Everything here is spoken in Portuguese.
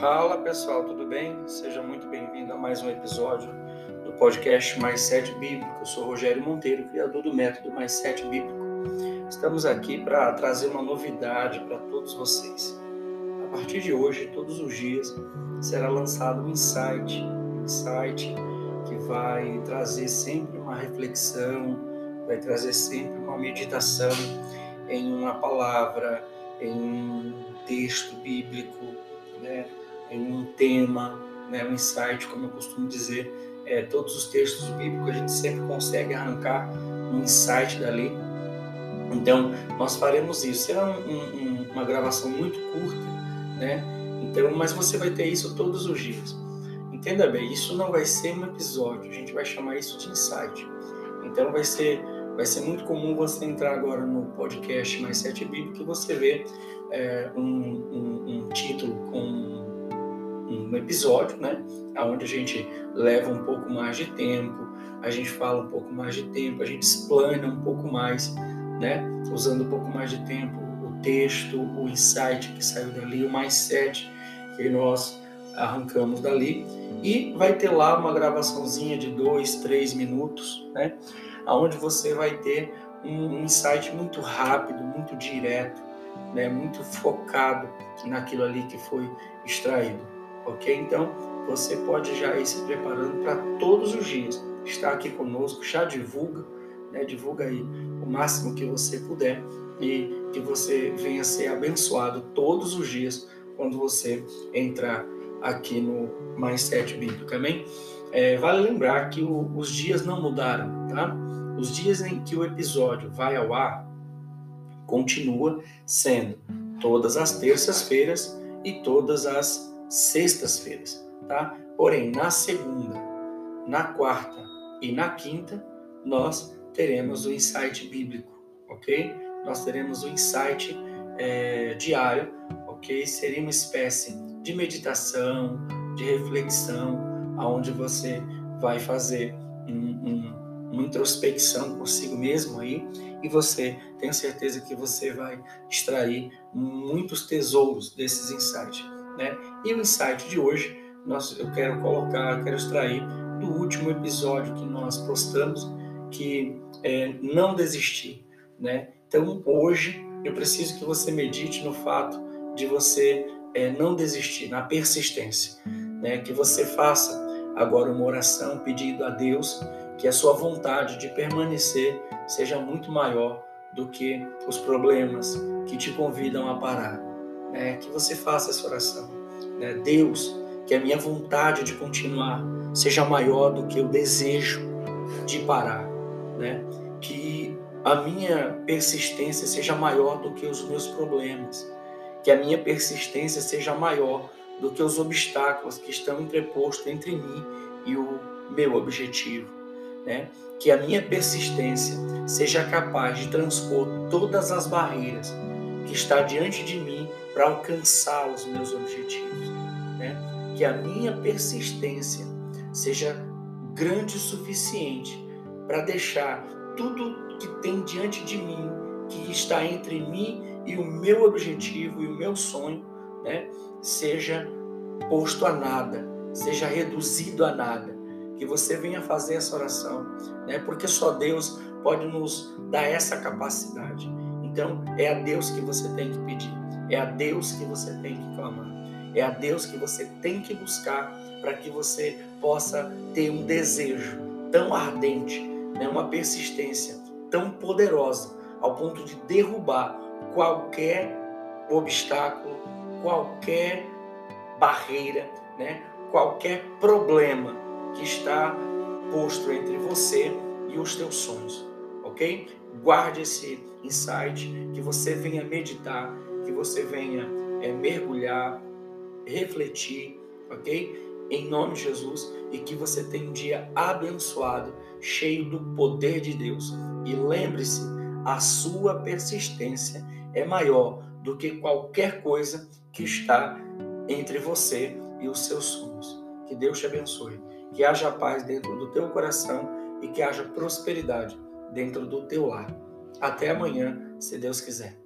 Fala pessoal, tudo bem? Seja muito bem-vindo a mais um episódio do podcast Mais Sete Bíblico. Eu sou Rogério Monteiro, criador do método Mais Sete Bíblico. Estamos aqui para trazer uma novidade para todos vocês. A partir de hoje, todos os dias, será lançado um insight, um insight que vai trazer sempre uma reflexão, vai trazer sempre uma meditação em uma palavra, em um texto bíblico, né? Um tema, né, um insight, como eu costumo dizer. É, todos os textos bíblicos a gente sempre consegue arrancar um insight dali. Então, nós faremos isso. Será um, um, uma gravação muito curta, né? Então, mas você vai ter isso todos os dias. Entenda bem, isso não vai ser um episódio, a gente vai chamar isso de insight. Então, vai ser vai ser muito comum você entrar agora no podcast Mais Sete Bíblico e você vê é, um, um, um título com um episódio, né? Onde a gente leva um pouco mais de tempo, a gente fala um pouco mais de tempo, a gente explana um pouco mais, né? Usando um pouco mais de tempo o texto, o insight que saiu dali, o mais sete que nós arrancamos dali. E vai ter lá uma gravaçãozinha de dois, três minutos, né? Onde você vai ter um insight muito rápido, muito direto, né? Muito focado naquilo ali que foi extraído ok? Então, você pode já ir se preparando para todos os dias estar aqui conosco, já divulga, né? divulga aí o máximo que você puder e que você venha ser abençoado todos os dias quando você entrar aqui no Mais Sete Bíblico, amém? É, vale lembrar que o, os dias não mudaram, tá? Os dias em que o episódio vai ao ar continua sendo todas as terças-feiras e todas as sextas-feiras, tá? Porém, na segunda, na quarta e na quinta, nós teremos o insight bíblico, ok? Nós teremos o insight é, diário, ok? Seria uma espécie de meditação, de reflexão, aonde você vai fazer um, um, uma introspecção consigo mesmo aí e você tenho certeza que você vai extrair muitos tesouros desses insights. Né? E o insight de hoje, nós, eu quero colocar, eu quero extrair do último episódio que nós postamos, que é não desistir. Né? Então, hoje, eu preciso que você medite no fato de você é, não desistir, na persistência. Né? Que você faça agora uma oração pedindo a Deus que a sua vontade de permanecer seja muito maior do que os problemas que te convidam a parar né, que você faça essa oração. Né? Deus, que a minha vontade de continuar seja maior do que o desejo de parar. Né? Que a minha persistência seja maior do que os meus problemas. Que a minha persistência seja maior do que os obstáculos que estão entrepostos entre mim e o meu objetivo. Né? Que a minha persistência seja capaz de transpor todas as barreiras que está diante de mim para alcançar os meus objetivos. Né? Que a minha persistência seja grande o suficiente para deixar tudo que tem diante de mim, que está entre mim e o meu objetivo e o meu sonho, né, seja posto a nada, seja reduzido a nada. Que você venha fazer essa oração, né, porque só Deus pode nos dar essa capacidade. Então, é a Deus que você tem que pedir. É a Deus que você tem que clamar. É a Deus que você tem que buscar para que você possa ter um desejo tão ardente, né, uma persistência tão poderosa, ao ponto de derrubar qualquer obstáculo, qualquer barreira, né, qualquer problema que está posto entre você e os teus sonhos, ok? Guarde esse insight, que você venha meditar que você venha é, mergulhar, refletir, ok? Em nome de Jesus e que você tenha um dia abençoado, cheio do poder de Deus. E lembre-se, a sua persistência é maior do que qualquer coisa que está entre você e os seus sonhos. Que Deus te abençoe, que haja paz dentro do teu coração e que haja prosperidade dentro do teu lar. Até amanhã, se Deus quiser.